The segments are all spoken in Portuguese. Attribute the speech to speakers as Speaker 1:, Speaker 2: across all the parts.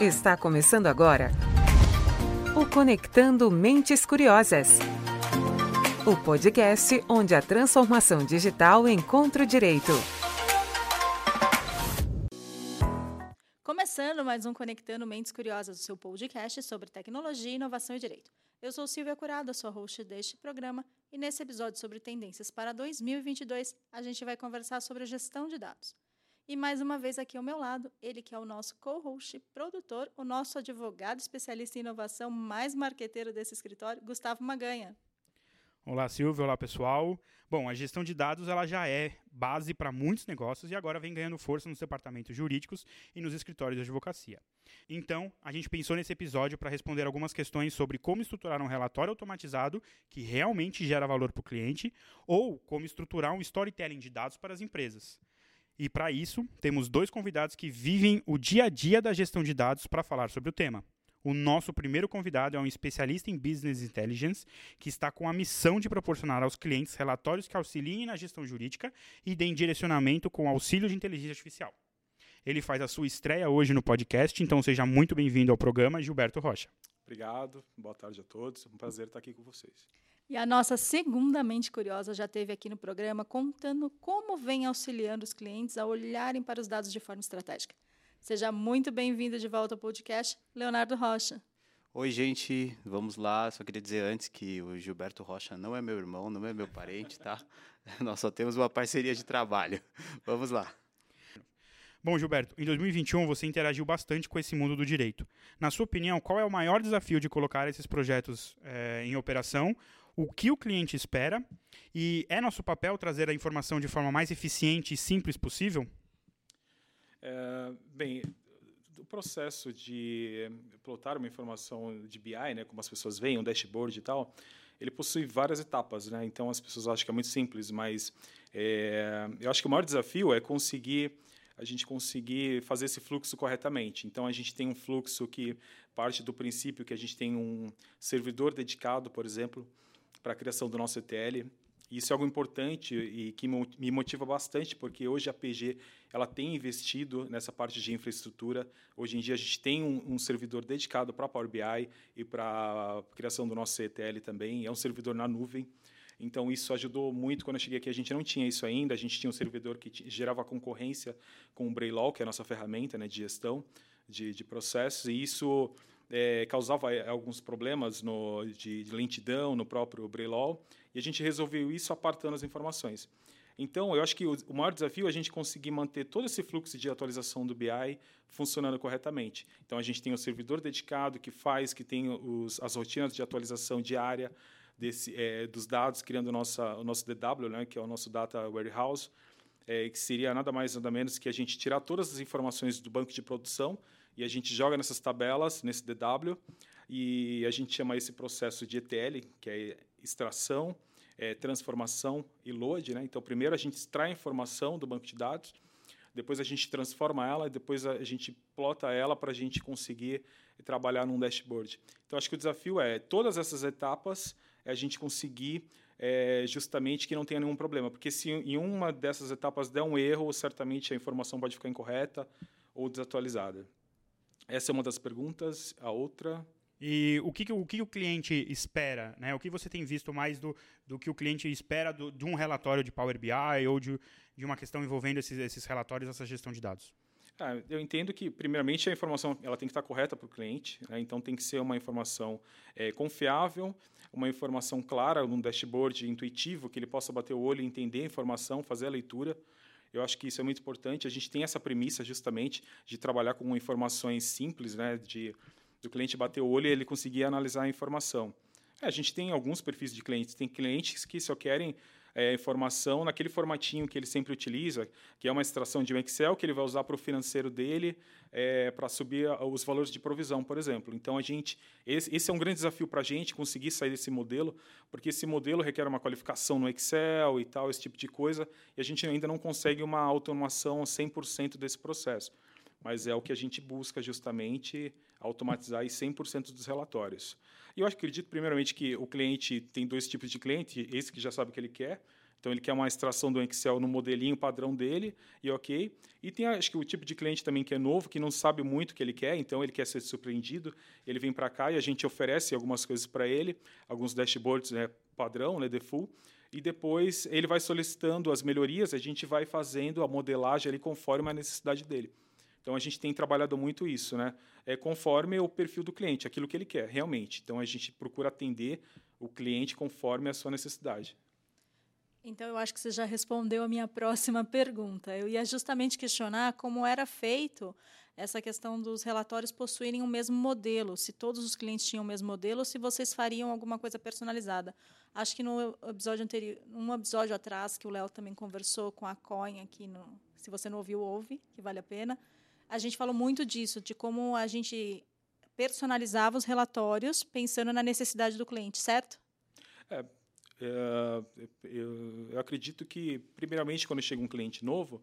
Speaker 1: Está começando agora o Conectando Mentes Curiosas. O podcast onde a transformação digital encontra o direito.
Speaker 2: Começando mais um Conectando Mentes Curiosas, o seu podcast sobre tecnologia, inovação e direito. Eu sou Silvia Curado, sua host deste programa, e nesse episódio sobre tendências para 2022, a gente vai conversar sobre a gestão de dados. E mais uma vez aqui ao meu lado, ele que é o nosso co-host, produtor, o nosso advogado especialista em inovação mais marqueteiro desse escritório, Gustavo Maganha.
Speaker 3: Olá, Silvio. Olá, pessoal. Bom, a gestão de dados ela já é base para muitos negócios e agora vem ganhando força nos departamentos jurídicos e nos escritórios de advocacia. Então, a gente pensou nesse episódio para responder algumas questões sobre como estruturar um relatório automatizado que realmente gera valor para o cliente ou como estruturar um storytelling de dados para as empresas. E para isso, temos dois convidados que vivem o dia a dia da gestão de dados para falar sobre o tema. O nosso primeiro convidado é um especialista em Business Intelligence, que está com a missão de proporcionar aos clientes relatórios que auxiliem na gestão jurídica e deem direcionamento com auxílio de inteligência artificial. Ele faz a sua estreia hoje no podcast, então seja muito bem-vindo ao programa, Gilberto Rocha.
Speaker 4: Obrigado, boa tarde a todos, é um prazer estar aqui com vocês.
Speaker 2: E a nossa segunda mente curiosa já teve aqui no programa contando como vem auxiliando os clientes a olharem para os dados de forma estratégica. Seja muito bem-vindo de volta ao podcast, Leonardo Rocha.
Speaker 5: Oi, gente, vamos lá. Só queria dizer antes que o Gilberto Rocha não é meu irmão, não é meu parente, tá? Nós só temos uma parceria de trabalho. Vamos lá.
Speaker 3: Bom, Gilberto, em 2021 você interagiu bastante com esse mundo do direito. Na sua opinião, qual é o maior desafio de colocar esses projetos é, em operação o que o cliente espera e é nosso papel trazer a informação de forma mais eficiente e simples possível?
Speaker 4: É, bem, o processo de plotar uma informação de BI, né, como as pessoas veem, um dashboard e tal, ele possui várias etapas, né? Então as pessoas acham que é muito simples, mas é, eu acho que o maior desafio é conseguir a gente conseguir fazer esse fluxo corretamente. Então a gente tem um fluxo que parte do princípio que a gente tem um servidor dedicado, por exemplo, para a criação do nosso ETL. Isso é algo importante e que me motiva bastante, porque hoje a PG ela tem investido nessa parte de infraestrutura. Hoje em dia a gente tem um, um servidor dedicado para Power BI e para a criação do nosso ETL também. É um servidor na nuvem. Então isso ajudou muito quando eu cheguei aqui. A gente não tinha isso ainda. A gente tinha um servidor que gerava concorrência com o Braille, que é a nossa ferramenta né, de gestão de, de processos. E isso é, causava é, alguns problemas no, de, de, lentidão no próprio Braille, e a gente resolveu isso apartando as informações. Então, eu acho que o, o maior desafio é a gente conseguir manter todo esse fluxo de atualização do BI funcionando corretamente. Então, a gente tem um servidor dedicado que faz, que tem os, as rotinas de atualização diária desse, é, dos dados, criando nossa, o nosso DW, né, que é o nosso Data Warehouse, é, que seria nada mais nada menos que a gente tirar todas as informações do banco de produção e a gente joga nessas tabelas, nesse DW, e a gente chama esse processo de ETL, que é extração, é, transformação e load. Né? Então, primeiro a gente extrai a informação do banco de dados, depois a gente transforma ela e depois a gente plota ela para a gente conseguir trabalhar num dashboard. Então, acho que o desafio é todas essas etapas é a gente conseguir é, justamente que não tenha nenhum problema, porque se em uma dessas etapas der um erro, certamente a informação pode ficar incorreta ou desatualizada. Essa é uma das perguntas. A outra.
Speaker 3: E o que, que o, que o cliente espera? Né? O que você tem visto mais do, do que o cliente espera do, de um relatório de Power BI ou de, de uma questão envolvendo esses, esses relatórios, essa gestão de dados?
Speaker 4: Ah, eu entendo que, primeiramente, a informação ela tem que estar correta para o cliente, né? então tem que ser uma informação é, confiável, uma informação clara, um dashboard intuitivo, que ele possa bater o olho e entender a informação, fazer a leitura. Eu acho que isso é muito importante. A gente tem essa premissa justamente de trabalhar com informações simples, né, de do cliente bater o olho e ele conseguir analisar a informação. É, a gente tem alguns perfis de clientes. Tem clientes que só querem é, informação naquele formatinho que ele sempre utiliza, que é uma extração de um Excel que ele vai usar para o financeiro dele é, para subir os valores de provisão, por exemplo. Então, a gente, esse, esse é um grande desafio para a gente conseguir sair desse modelo, porque esse modelo requer uma qualificação no Excel e tal, esse tipo de coisa, e a gente ainda não consegue uma automação 100% desse processo. Mas é o que a gente busca justamente automatizar 100% dos relatórios. E eu acredito, primeiramente, que o cliente tem dois tipos de cliente, esse que já sabe o que ele quer, Então ele quer uma extração do Excel no modelinho padrão dele e ok. E tem acho que o tipo de cliente também que é novo, que não sabe muito o que ele quer, então ele quer ser surpreendido. Ele vem para cá e a gente oferece algumas coisas para ele, alguns dashboards né, padrão, né, default. E depois ele vai solicitando as melhorias, a gente vai fazendo a modelagem ali conforme a necessidade dele. Então a gente tem trabalhado muito isso, né? É conforme o perfil do cliente, aquilo que ele quer, realmente. Então a gente procura atender o cliente conforme a sua necessidade.
Speaker 2: Então, eu acho que você já respondeu a minha próxima pergunta. Eu ia justamente questionar como era feito essa questão dos relatórios possuírem o mesmo modelo, se todos os clientes tinham o mesmo modelo, se vocês fariam alguma coisa personalizada. Acho que no episódio anterior, um episódio atrás, que o Léo também conversou com a Coin aqui, no, se você não ouviu, ouve, que vale a pena. A gente falou muito disso, de como a gente personalizava os relatórios pensando na necessidade do cliente, certo?
Speaker 4: É, é, eu, eu, acredito que, primeiramente, quando chega um cliente novo,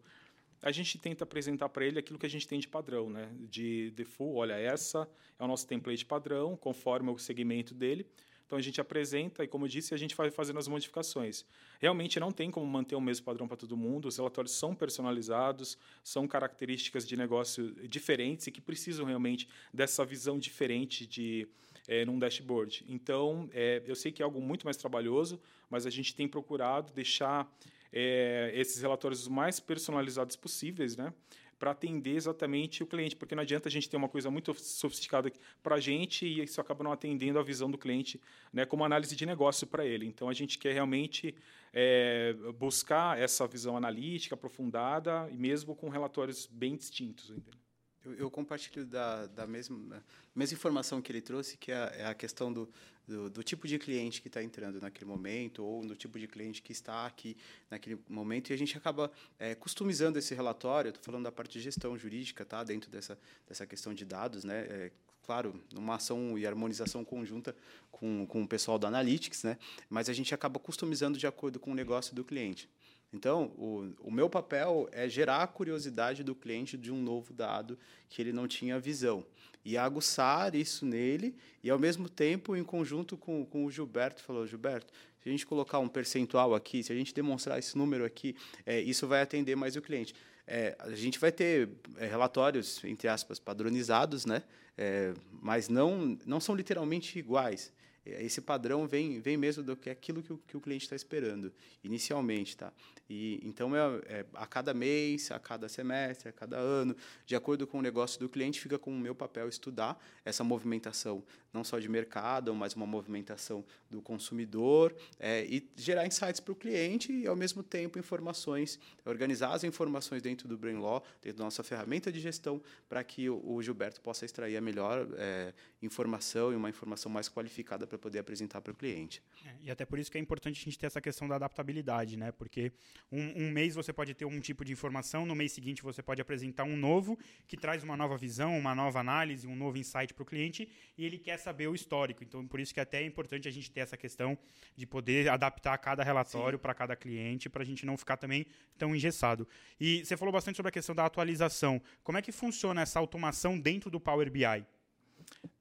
Speaker 4: a gente tenta apresentar para ele aquilo que a gente tem de padrão, né? De default, olha, essa é o nosso template padrão, conforme o segmento dele. Então a gente apresenta e, como eu disse, a gente vai fazendo as modificações. Realmente não tem como manter o mesmo padrão para todo mundo. Os relatórios são personalizados, são características de negócio diferentes e que precisam realmente dessa visão diferente de é, num dashboard. Então, é, eu sei que é algo muito mais trabalhoso, mas a gente tem procurado deixar é, esses relatórios mais personalizados possíveis, né? Para atender exatamente o cliente, porque não adianta a gente ter uma coisa muito sofisticada para a gente e isso acaba não atendendo a visão do cliente, né, como análise de negócio para ele. Então a gente quer realmente é, buscar essa visão analítica aprofundada e mesmo com relatórios bem distintos. Entendeu?
Speaker 5: Eu, eu compartilho da, da mesma, mesma informação que ele trouxe, que é, é a questão do, do, do, tipo de cliente que está entrando naquele momento, ou no tipo de cliente que está aqui naquele momento, e a gente acaba é, customizando esse relatório. Estou falando da parte de gestão jurídica, tá? dentro dessa, dessa questão de dados, né? É, claro, numa ação e harmonização conjunta com, com o pessoal da Analytics, né? mas a gente acaba customizando de acordo com o negócio do cliente. Então, o, o meu papel é gerar a curiosidade do cliente de um novo dado que ele não tinha visão. E aguçar isso nele, e ao mesmo tempo, em conjunto com, com o Gilberto, falou: Gilberto, se a gente colocar um percentual aqui, se a gente demonstrar esse número aqui, é, isso vai atender mais o cliente. É, a gente vai ter é, relatórios, entre aspas, padronizados, né? É, mas não, não são literalmente iguais. É, esse padrão vem, vem mesmo do que aquilo que o, que o cliente está esperando inicialmente, tá? E então é, é, a cada mês, a cada semestre, a cada ano, de acordo com o negócio do cliente, fica com o meu papel estudar essa movimentação não só de mercado, mas uma movimentação do consumidor é, e gerar insights para o cliente e ao mesmo tempo informações, organizar as informações dentro do Brainlaw, dentro da nossa ferramenta de gestão, para que o, o, Gilberto possa extrair a melhor é, informação e uma informação mais qualificada poder apresentar para o cliente.
Speaker 3: É, e até por isso que é importante a gente ter essa questão da adaptabilidade, né? Porque um, um, mês você pode ter um tipo de informação, no mês seguinte você pode apresentar um novo que traz uma nova visão, uma nova análise, um novo insight para o cliente e ele quer saber o histórico. Então, por isso que é até é importante a gente ter essa questão de poder adaptar cada relatório para cada cliente, para a gente não ficar também tão engessado. E você falou bastante sobre a questão da atualização. Como é que funciona essa automação dentro do Power BI?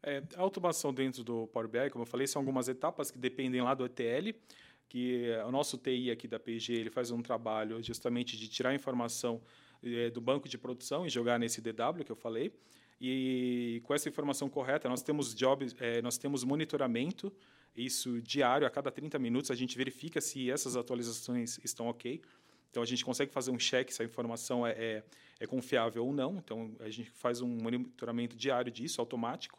Speaker 4: É, a automação dentro do Power BI, como eu falei, são algumas etapas que dependem lá do ETL, que o nosso TI aqui da PG ele faz um trabalho justamente de tirar informação é, do banco de produção e jogar nesse DW que eu falei. E com essa informação correta, nós temos jobs, é, nós temos monitoramento, isso diário, a cada 30 minutos a gente verifica se essas atualizações estão ok. Então a gente consegue fazer um check se a informação é, é, é confiável ou não. Então a gente faz um monitoramento diário disso, automático.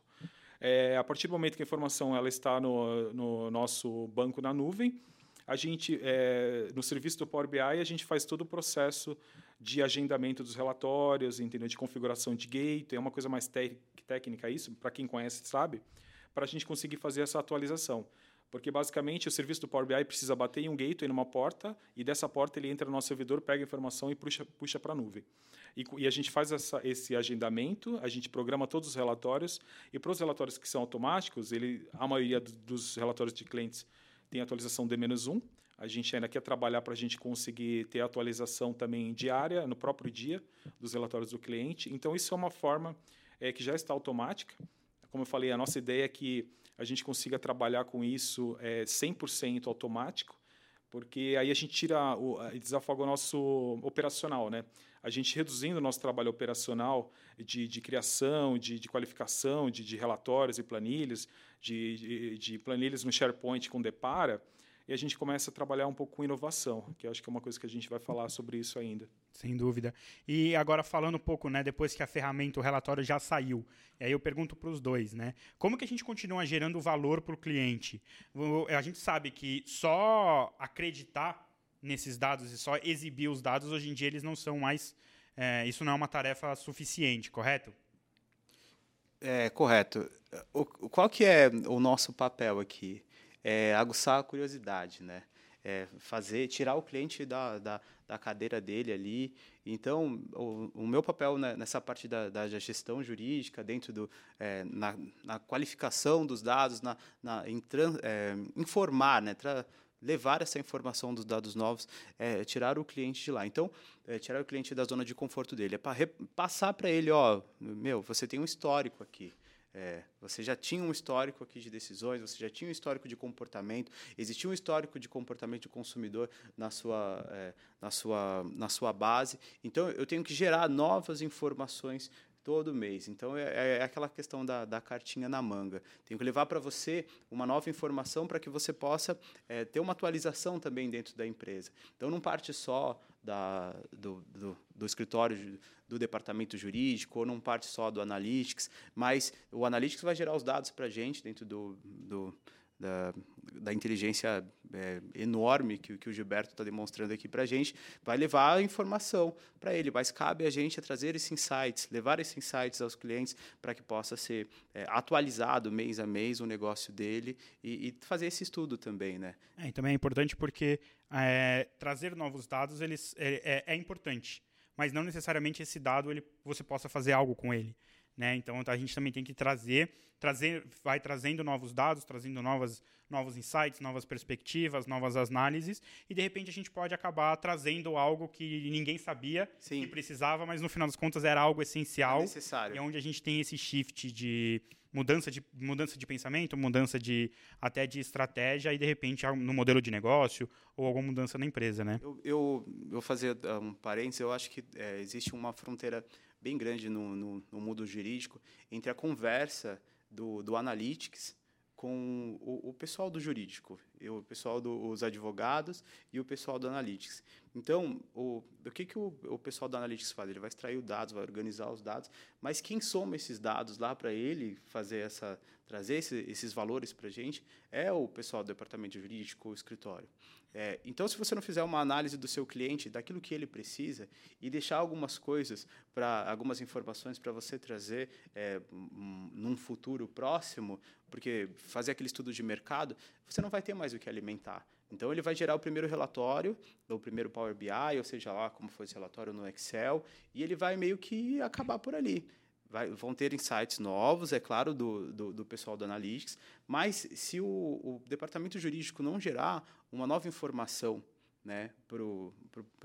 Speaker 4: É, a partir do momento que a informação ela está no, no nosso banco na nuvem, a gente é, no serviço do Power BI a gente faz todo o processo de agendamento dos relatórios, entendeu? de configuração de gate, é uma coisa mais técnica isso, para quem conhece sabe, para a gente conseguir fazer essa atualização. Porque, basicamente, o serviço do Power BI precisa bater em um gateway, numa porta, e dessa porta ele entra no nosso servidor, pega a informação e puxa, puxa para a nuvem. E, e, a gente faz essa, esse agendamento, a gente programa todos os relatórios, e para os relatórios que são automáticos, ele, a maioria dos relatórios de clientes tem atualização D-1, a gente ainda quer trabalhar para a gente conseguir ter atualização também diária, no próprio dia, dos relatórios do cliente. Então, isso é uma forma é, que já está automática. Como eu falei, a nossa ideia é que a gente consiga trabalhar com isso é, 100% automático, porque aí a gente tira o, desafoga o nosso operacional, né? A gente reduzindo o nosso trabalho operacional de, de criação, de, de qualificação, de, de, relatórios e planilhas, de, de, planilhas no SharePoint com Depara, e a gente começa a trabalhar um pouco com inovação, que acho que é uma coisa que a gente vai falar sobre isso ainda.
Speaker 3: Sem dúvida. E agora falando um pouco, né, depois que a ferramenta, o relatório já saiu, e aí eu pergunto para os dois, né, como que a gente continua gerando valor para o cliente? A gente sabe que só acreditar nesses dados e só exibir os dados, hoje em dia eles não são mais, é, isso não é uma tarefa suficiente, correto?
Speaker 5: É, correto. O, qual que é o nosso papel aqui? É, aguçar a curiosidade, né? É fazer, tirar o cliente da, da, da cadeira dele ali. Então, o, o meu papel né, nessa parte da, da, gestão jurídica, dentro do é, na, na, qualificação dos dados, na, na em é, informar, né, tra, levar essa informação dos dados novos, é, tirar o cliente de lá. Então, é, tirar o cliente da zona de conforto dele, é para passar para ele, ó, meu, você tem um histórico aqui. É, você já tinha um histórico aqui de decisões, você já tinha um histórico de comportamento, existia um histórico de comportamento do consumidor na sua, é, na sua, na sua base. Então, eu tenho que gerar novas informações todo mês. Então, é, é aquela questão da, da cartinha na manga. Tenho que levar para você uma nova informação para que você possa é, ter uma atualização também dentro da empresa. Então, não parte só da, do, do, do escritório do departamento jurídico ou não parte só do Analytics, mas o Analytics vai gerar os dados para a gente dentro do, do da, da, inteligência é, enorme que, que, o Gilberto está demonstrando aqui para a gente, vai levar a informação para ele, mas cabe a gente trazer esses insights, levar esses insights aos clientes para que possa ser é, atualizado mês a mês o negócio dele e, e fazer esse estudo também. Né?
Speaker 3: É, e também é importante porque é, trazer novos dados eles, é, é, é importante mas não necessariamente esse dado ele, você possa fazer algo com ele. Né? Então a gente também tem que trazer, trazer, vai trazendo novos dados, trazendo novas, novos insights, novas perspectivas, novas análises, e de repente a gente pode acabar trazendo algo que ninguém sabia Sim. que precisava, mas no final das contas era algo essencial. É
Speaker 5: necessário.
Speaker 3: E é onde a gente tem esse shift de mudança de, mudança de pensamento, mudança de até de estratégia e de repente no modelo de negócio ou alguma mudança na empresa, né?
Speaker 5: Eu, eu, vou fazer ah, um parênteses, eu acho que é, existe uma fronteira bem grande no, no, no, mundo jurídico entre a conversa do, do analytics com o, o pessoal do jurídico, o pessoal dos advogados e o pessoal do analytics. Então, o, o que, que o, o pessoal do analytics faz? Ele vai extrair os dados, vai organizar os dados, mas quem soma esses dados lá para ele fazer essa trazer esse, esses valores para a gente é o pessoal do departamento jurídico, o escritório. É, então, se você não fizer uma análise do seu cliente, daquilo que ele precisa, e deixar algumas coisas, para algumas informações para você trazer é, um, num futuro próximo, porque fazer aquele estudo de mercado, você não vai ter mais o que alimentar. Então, ele vai gerar o primeiro relatório, o primeiro Power BI, ou seja lá como foi esse relatório no Excel, e ele vai meio que acabar por ali. Vai, vão ter insights novos, é claro, do, do, do pessoal do Analytics, mas se o, o, departamento jurídico não gerar uma nova informação né, para o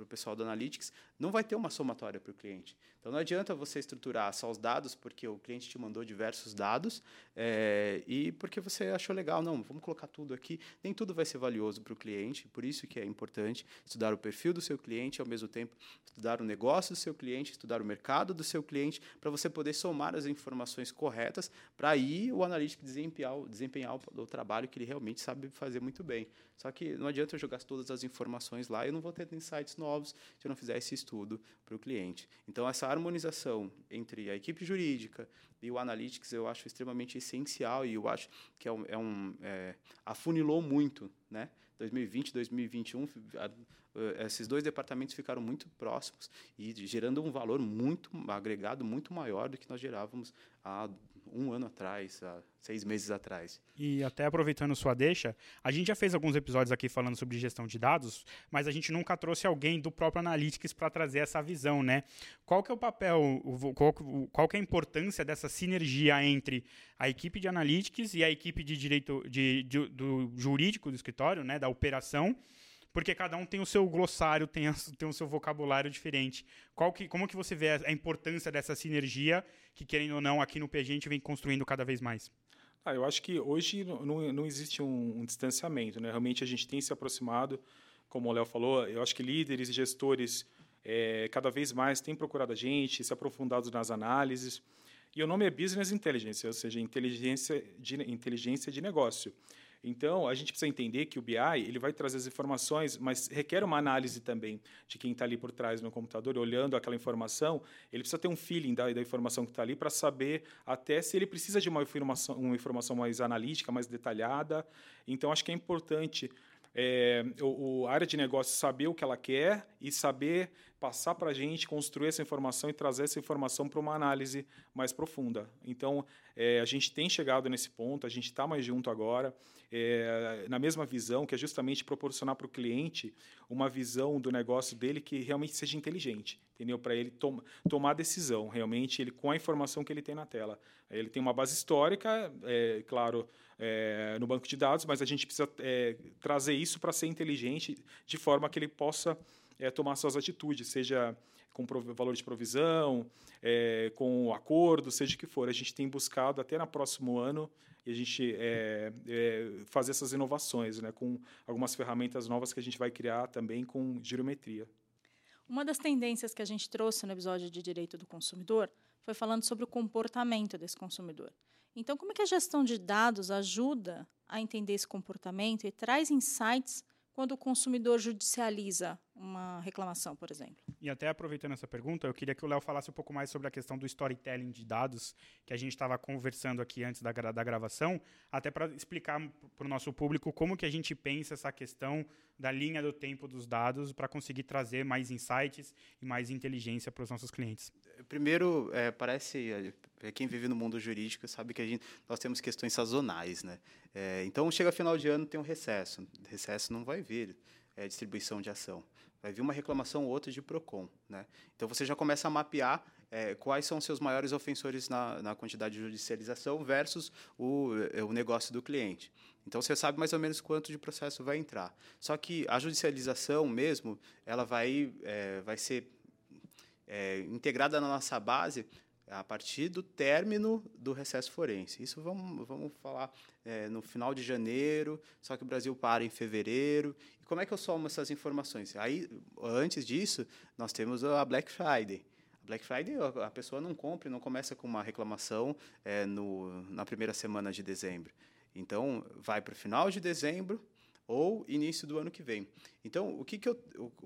Speaker 5: pessoal do Analytics, não vai ter uma somatória para o cliente. Então, não adianta você estruturar só os dados porque o cliente te mandou diversos dados é, e porque você achou legal. Não, vamos colocar tudo aqui. Nem tudo vai ser valioso para o cliente, por isso que é importante estudar o perfil do seu cliente ao mesmo tempo estudar o negócio do seu cliente, estudar o mercado do seu cliente, para você poder somar as informações corretas para aí o analítico desempenhar, desempenhar o, o trabalho que ele realmente sabe fazer muito bem. Só que não adianta eu jogar todas as informações lá, eu não vou ter insights novos se eu não fizer esse estudo para o cliente. Então, essa harmonização entre a equipe jurídica e o analytics eu acho extremamente essencial e eu acho que é um, é um é, afunilou muito, né? 2020, 2021, esses dois departamentos ficaram muito próximos e gerando um valor muito agregado, muito maior do que nós gerávamos há um ano atrás, há seis meses atrás.
Speaker 3: E até aproveitando sua deixa, a gente já fez alguns episódios aqui falando sobre gestão de dados, mas a gente nunca trouxe alguém do próprio Analytics para trazer essa visão, né? Qual que é o papel, qual, que é a importância dessa sinergia entre a equipe de Analytics e a equipe de direito de, de do jurídico do escritório, né, da operação, porque cada um tem o seu glossário, tem, a, tem o seu vocabulário diferente. Qual que, como que você vê a, importância dessa sinergia que, querendo ou não, aqui no PG a gente vem construindo cada vez mais?
Speaker 4: Ah, eu acho que hoje não, não existe um, um, distanciamento, né? Realmente a gente tem se aproximado como o Léo falou, eu acho que líderes e gestores é, cada vez mais têm procurado a gente, se aprofundado nas análises. E o nome é Business Intelligence, ou seja, inteligência de, inteligência de negócio. Então, a gente precisa entender que o BI ele vai trazer as informações, mas requer uma análise também de quem está ali por trás no computador, olhando aquela informação. Ele precisa ter um feeling da, da informação que está ali para saber até se ele precisa de uma informação, uma informação mais analítica, mais detalhada. Então, acho que é importante é, o, o, a área de negócio saber o que ela quer e saber passar para a gente, construir essa informação e trazer essa informação para uma análise mais profunda. Então, é, a gente tem chegado nesse ponto, a gente está mais junto agora, é, na mesma visão, que é justamente proporcionar para o cliente uma visão do negócio dele que realmente seja inteligente, entendeu? Para ele tom tomar decisão, realmente, ele com a informação que ele tem na tela. Ele tem uma base histórica, é, claro, é, no banco de dados, mas a gente precisa é, trazer isso para ser inteligente, de forma que ele possa é, tomar suas atitudes, seja com valor de provisão, é, com acordo, seja o que for. A gente tem buscado até no próximo ano e a gente é, é, fazer essas inovações, né, com algumas ferramentas novas que a gente vai criar também com girometria.
Speaker 2: Uma das tendências que a gente trouxe no episódio de direito do consumidor foi falando sobre o comportamento desse consumidor. Então, como é que a gestão de dados ajuda a entender esse comportamento e traz insights quando o consumidor judicializa uma reclamação, por exemplo?
Speaker 3: E até aproveitando essa pergunta, eu queria que o Léo falasse um pouco mais sobre a questão do storytelling de dados que a gente estava conversando aqui antes da, da gravação, até para explicar para o nosso público como que a gente pensa essa questão da linha do tempo dos dados para conseguir trazer mais insights e mais inteligência para os nossos clientes.
Speaker 5: Primeiro, é, parece é, quem vive no mundo jurídico sabe que a gente, nós temos questões sazonais, né? É, então chega final de ano tem um recesso, recesso não vai vir é, distribuição de ação vai vir uma reclamação ou outra de PROCON. Né? Então, você já começa a mapear é, quais são os seus maiores ofensores na, na quantidade de judicialização versus o, é, o negócio do cliente. Então, você sabe mais ou menos quanto de processo vai entrar. Só que a judicialização mesmo, ela vai, é, vai ser é, integrada na nossa base a partir do término do recesso forense. Isso vamos, vamos falar é, no final de janeiro, só que o Brasil para em fevereiro. E como é que eu somo essas informações? Aí, antes disso, nós temos a Black Friday. A Black Friday, a pessoa não compra, não começa com uma reclamação é, no, na primeira semana de dezembro. Então, vai para o final de dezembro ou início do ano que vem. Então, o que, que eu,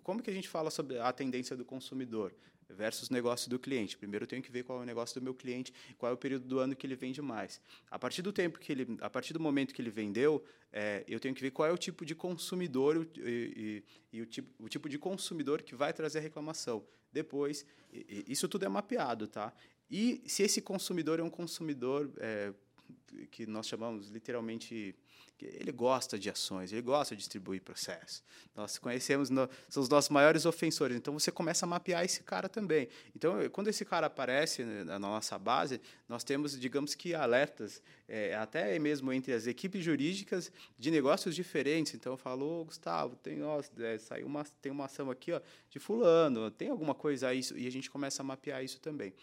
Speaker 5: como que a gente fala sobre a tendência do consumidor? Versus negócio do cliente. Primeiro eu tenho que ver qual é o negócio do meu cliente, qual é o período do ano que ele vende mais. A partir do tempo que ele, a partir do momento que ele vendeu, é, eu tenho que ver qual é o tipo de consumidor e, e, e o, tipo, o tipo de consumidor que vai trazer a reclamação. Depois, e, isso tudo é mapeado, tá? E se esse consumidor é um consumidor é, que nós chamamos literalmente ele gosta de ações, ele gosta de distribuir processos. Nós conhecemos, no, são os nossos maiores ofensores. Então você começa a mapear esse cara também. Então, quando esse cara aparece na nossa base, nós temos, digamos que, alertas, é, até mesmo entre as equipes jurídicas de negócios diferentes. Então eu falo, oh, Gustavo, tem, ó, é, saiu uma, tem uma ação aqui ó, de fulano, tem alguma coisa aí, e a gente começa a mapear isso também.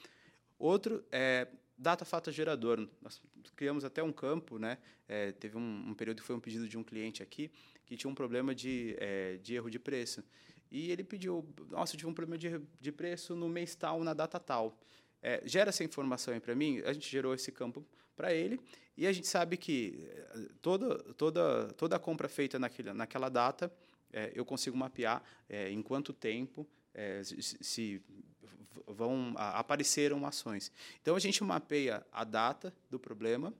Speaker 5: Outro é data fato gerador. Nós criamos até um campo, né? É, teve um, um, período que foi um pedido de um cliente aqui que tinha um problema de, é, de erro de preço. E ele pediu, nossa, eu tive um problema de, de preço no mês tal, na data tal. É, gera essa informação aí para mim, a gente gerou esse campo para ele, e a gente sabe que é, toda, toda, toda a compra feita naquele, naquela data, é, eu consigo mapear é, em quanto tempo, é, se, vão apareceram ações. Então a gente mapeia a data do problema,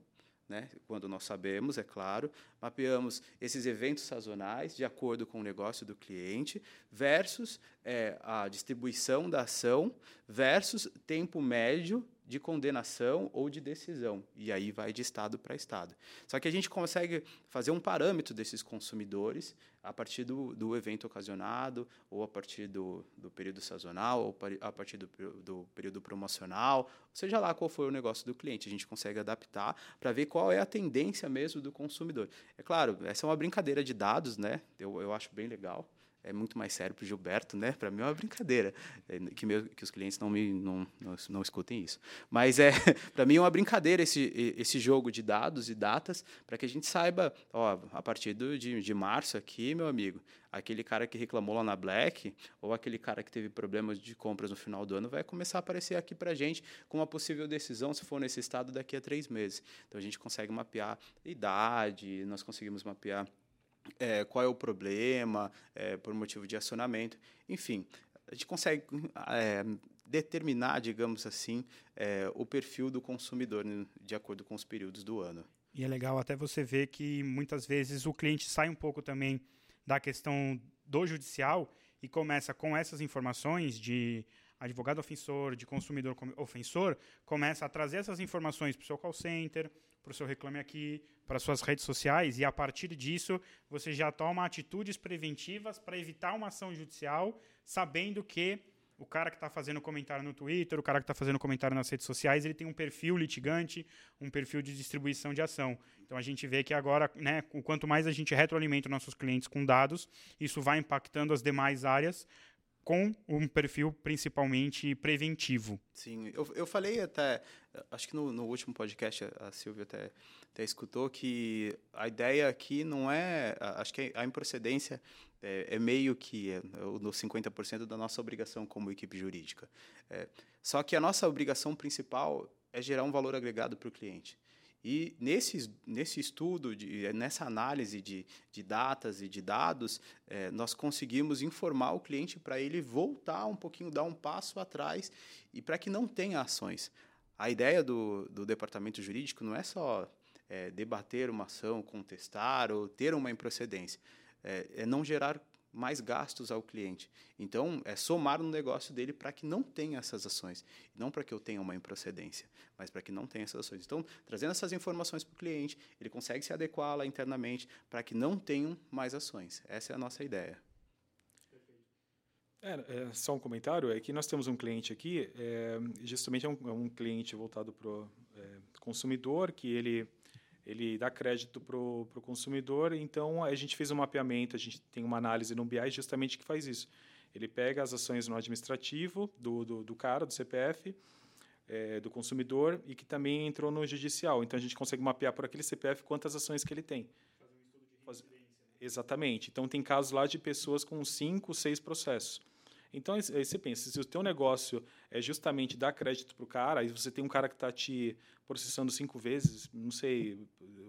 Speaker 5: né, quando nós sabemos, é claro, mapeamos esses eventos sazonais de acordo com o negócio do cliente, versus é, a distribuição da ação, versus tempo médio de condenação ou de decisão. E aí vai de estado para estado. Só que a gente consegue fazer um parâmetro desses consumidores a partir do, do evento ocasionado, ou a partir do, do período sazonal, ou a partir do, do período promocional, seja lá qual for o negócio do cliente. A gente consegue adaptar para ver qual é a tendência mesmo do consumidor. É claro, essa é uma brincadeira de dados, né? Eu, eu acho bem legal. É muito mais sério para o Gilberto, né? Para mim é uma brincadeira, é, que, meu, que os clientes não me não, não, não escutem isso. Mas é para mim é uma brincadeira esse, esse jogo de dados e datas para que a gente saiba, ó, a partir do, de, de março aqui, meu amigo, aquele cara que reclamou lá na Black ou aquele cara que teve problemas de compras no final do ano vai começar a aparecer aqui para a gente com uma possível decisão, se for nesse estado, daqui a três meses. Então a gente consegue mapear idade, nós conseguimos mapear é, qual é o problema, é, por motivo de acionamento, enfim, a gente consegue é, determinar, digamos assim, é, o perfil do consumidor né, de acordo com os períodos do ano.
Speaker 3: E é legal até você ver que muitas vezes o cliente sai um pouco também da questão do judicial e começa com essas informações de advogado ofensor, de consumidor ofensor, começa a trazer essas informações para o seu call center, para o seu Reclame Aqui, para suas redes sociais, e a partir disso você já toma atitudes preventivas para evitar uma ação judicial, sabendo que o cara que está fazendo comentário no Twitter, o cara que está fazendo comentário nas redes sociais, ele tem um perfil litigante, um perfil de distribuição de ação. Então a gente vê que agora, né, quanto mais a gente retroalimenta nossos clientes com dados, isso vai impactando as demais áreas, com um perfil principalmente preventivo.
Speaker 5: Sim, eu, eu falei até, acho que no, no último podcast a Silvia até, até escutou que a ideia aqui não é, acho que a improcedência é, é meio que é, nos 50% da nossa obrigação como equipe jurídica. É, só que a nossa obrigação principal é gerar um valor agregado para o cliente. E nesse, nesse estudo, de, nessa análise de, de datas e de dados, é, nós conseguimos informar o cliente para ele voltar um pouquinho, dar um passo atrás e para que não tenha ações. A ideia do, do departamento jurídico não é só é, debater uma ação, contestar ou ter uma improcedência, é, é não gerar mais gastos ao cliente. Então, é somar no negócio dele para que não tenha essas ações. Não para que eu tenha uma improcedência, mas para que não tenha essas ações. Então, trazendo essas informações para o cliente, ele consegue se adequar lá internamente para que não tenham mais ações. Essa é a nossa ideia.
Speaker 4: É, é, só um comentário, é que nós temos um cliente aqui, é, justamente é um, é um cliente voltado para o é, consumidor, que ele ele dá crédito para o consumidor. Então, a gente fez um mapeamento, a gente tem uma análise no BI justamente que faz isso. Ele pega as ações no administrativo do, do, do cara, do CPF, é, do consumidor, e que também entrou no judicial. Então, a gente consegue mapear por aquele CPF quantas ações que ele tem. Um estudo de Exatamente. Então, tem casos lá de pessoas com cinco, seis processos. Então, aí você pensa, se o teu negócio é justamente dar crédito para o cara, aí você tem um cara que está te processando cinco vezes, não sei,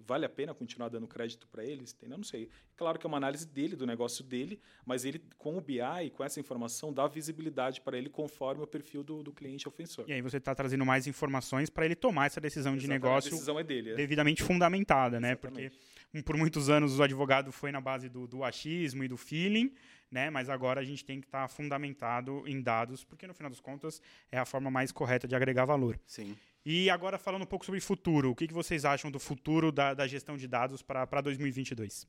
Speaker 4: vale a pena continuar dando crédito para? Entendeu? Não sei. Claro que é uma análise dele, do negócio dele, mas ele, com o BI, com essa informação, dá visibilidade para ele conforme o perfil do, do cliente ofensor.
Speaker 3: E aí você está trazendo mais informações para ele tomar essa decisão Exatamente, de negócio
Speaker 4: a decisão é dele, é.
Speaker 3: devidamente fundamentada, né? Porque por muitos anos o advogado foi na base do, do achismo e do feeling, né? Mas agora a gente tem que estar tá fundamentado em dados, porque no final das contas é a forma mais correta de agregar valor.
Speaker 5: Sim.
Speaker 3: E agora falando um pouco sobre futuro, o que, que vocês acham do futuro da, da gestão de dados para 2022?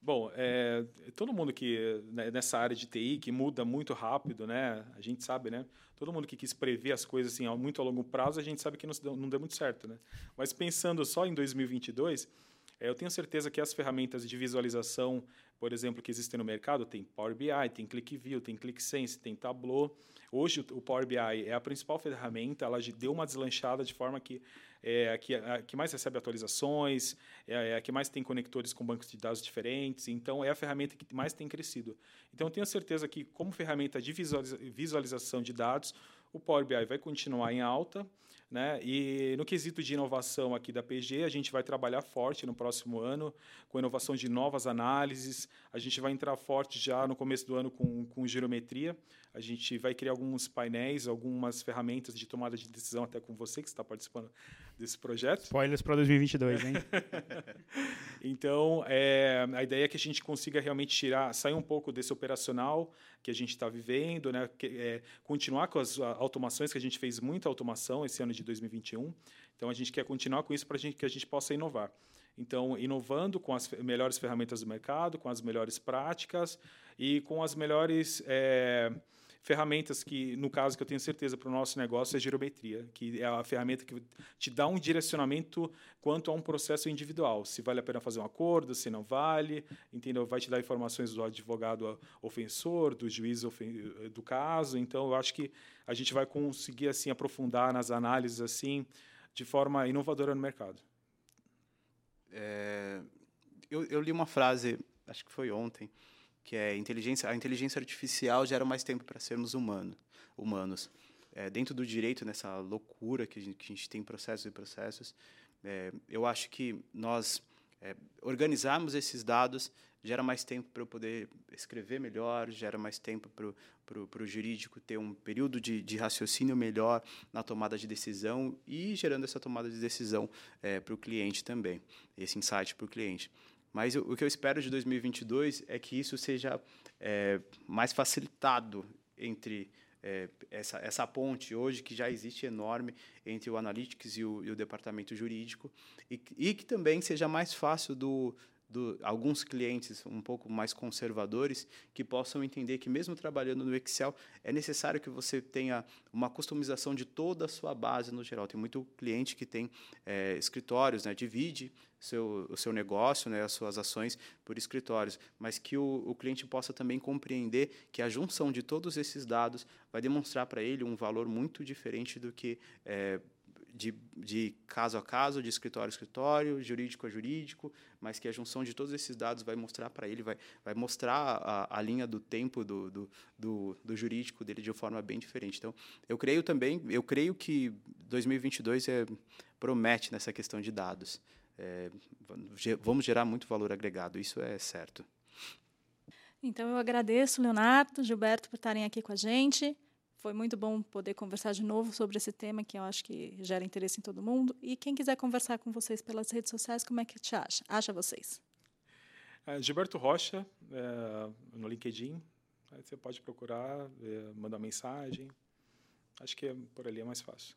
Speaker 4: Bom, é, todo mundo que né, nessa área de TI que muda muito rápido, né? A gente sabe, né? Todo mundo que quis prever as coisas assim muito a longo prazo, a gente sabe que não deu, não deu muito certo, né? Mas pensando só em 2022, é, eu tenho certeza que as ferramentas de visualização por exemplo, que existem no mercado, tem Power BI, tem ClickView, tem ClickSense, tem Tableau. Hoje o Power BI é a principal ferramenta, ela deu uma deslanchada de forma que é a que, a que mais recebe atualizações, é, é a que mais tem conectores com bancos de dados diferentes, então é a ferramenta que mais tem crescido. Então eu tenho certeza que como ferramenta de visualização de dados, o Power BI vai continuar em alta, né? E no quesito de inovação aqui da PG, a gente vai trabalhar forte no próximo ano com inovação de novas análises. A gente vai entrar forte já no começo do ano com, com geometria. A gente vai criar alguns painéis, algumas ferramentas de tomada de decisão até com você que está participando desse projeto.
Speaker 3: Spoilers para 2022, hein?
Speaker 4: então, é, a ideia é que a gente consiga realmente tirar, sair um pouco desse operacional que a gente está vivendo, né? Que, é, continuar com as automações, que a gente fez muita automação esse ano de 2021. Então, a gente quer continuar com isso para que a gente possa inovar. Então, inovando com as melhores ferramentas do mercado, com as melhores práticas e com as melhores... É, ferramentas que, no caso que eu tenho certeza para o nosso negócio, é a girometria, que é a ferramenta que te dá um direcionamento quanto a um processo individual. Se vale a pena fazer um acordo, se não vale, entendeu? Vai te dar informações do advogado ofensor, do juiz do caso. Então, eu acho que a gente vai conseguir assim aprofundar nas análises assim de forma inovadora no mercado.
Speaker 5: É, eu, eu li uma frase, acho que foi ontem, que é inteligência, a inteligência artificial gera mais tempo para sermos humano, humanos. É, dentro do direito, nessa loucura que a gente, que a gente tem processos e processos, é, eu acho que nós é, organizarmos esses dados gera mais tempo para eu poder escrever melhor, gera mais tempo para o jurídico ter um período de, de, raciocínio melhor na tomada de decisão e gerando essa tomada de decisão é, para o cliente também, esse insight para o cliente. Mas o, que eu espero de 2022 é que isso seja é, mais facilitado entre é, essa, essa ponte hoje que já existe enorme entre o Analytics e o, e o departamento jurídico e, e que também seja mais fácil do, do, alguns clientes um pouco mais conservadores que possam entender que mesmo trabalhando no Excel é necessário que você tenha uma customização de toda a sua base no geral. Tem muito cliente que tem é, escritórios, né, divide seu, o seu negócio, né, as suas ações por escritórios, mas que o, o cliente possa também compreender que a junção de todos esses dados vai demonstrar para ele um valor muito diferente do que é, de, de caso a caso, de escritório a escritório, jurídico a jurídico, mas que a junção de todos esses dados vai mostrar para ele, vai, vai mostrar a, a linha do tempo do, do, do, do, jurídico dele de uma forma bem diferente. Então, eu creio também, eu creio que 2022 é, promete nessa questão de dados. É, vamos gerar muito valor agregado, isso é certo.
Speaker 2: Então, eu agradeço, Leonardo, Gilberto, por estarem aqui com a gente. Foi muito bom poder conversar de novo sobre esse tema que eu acho que gera interesse em todo mundo. E quem quiser conversar com vocês pelas redes sociais, como é que te acha? Acha vocês?
Speaker 4: É, Gilberto Rocha, é, no LinkedIn. Aí você pode procurar, é, mandar mensagem. Acho que por ali é mais fácil.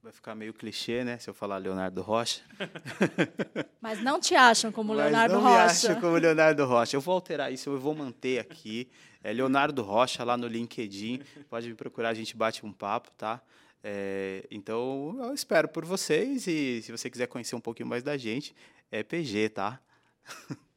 Speaker 5: Vai ficar meio clichê, né? Se eu falar Leonardo Rocha.
Speaker 2: Mas não te acham como
Speaker 5: Mas
Speaker 2: Leonardo
Speaker 5: não
Speaker 2: Rocha.
Speaker 5: Não me acham como Leonardo Rocha. Eu vou alterar isso, eu vou manter aqui. É Leonardo Rocha lá no LinkedIn. Pode me procurar, a gente bate um papo, tá? É, então, eu espero por vocês e se você quiser conhecer um pouquinho mais da gente, é PG, tá?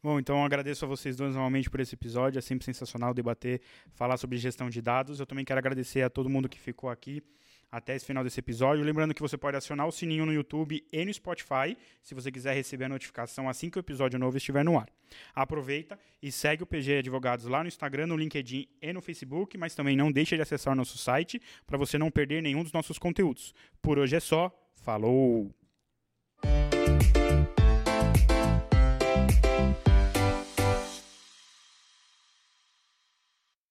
Speaker 3: Bom, então agradeço a vocês dois novamente por esse episódio. É sempre sensacional debater, falar sobre gestão de dados. Eu também quero agradecer a todo mundo que ficou aqui até esse final desse episódio. Lembrando que você pode acionar o sininho no YouTube e no Spotify, se você quiser receber a notificação assim que o episódio novo estiver no ar. Aproveita e segue o PG Advogados lá no Instagram, no LinkedIn e no Facebook, mas também não deixe de acessar o nosso site para você não perder nenhum dos nossos conteúdos. Por hoje é só. Falou!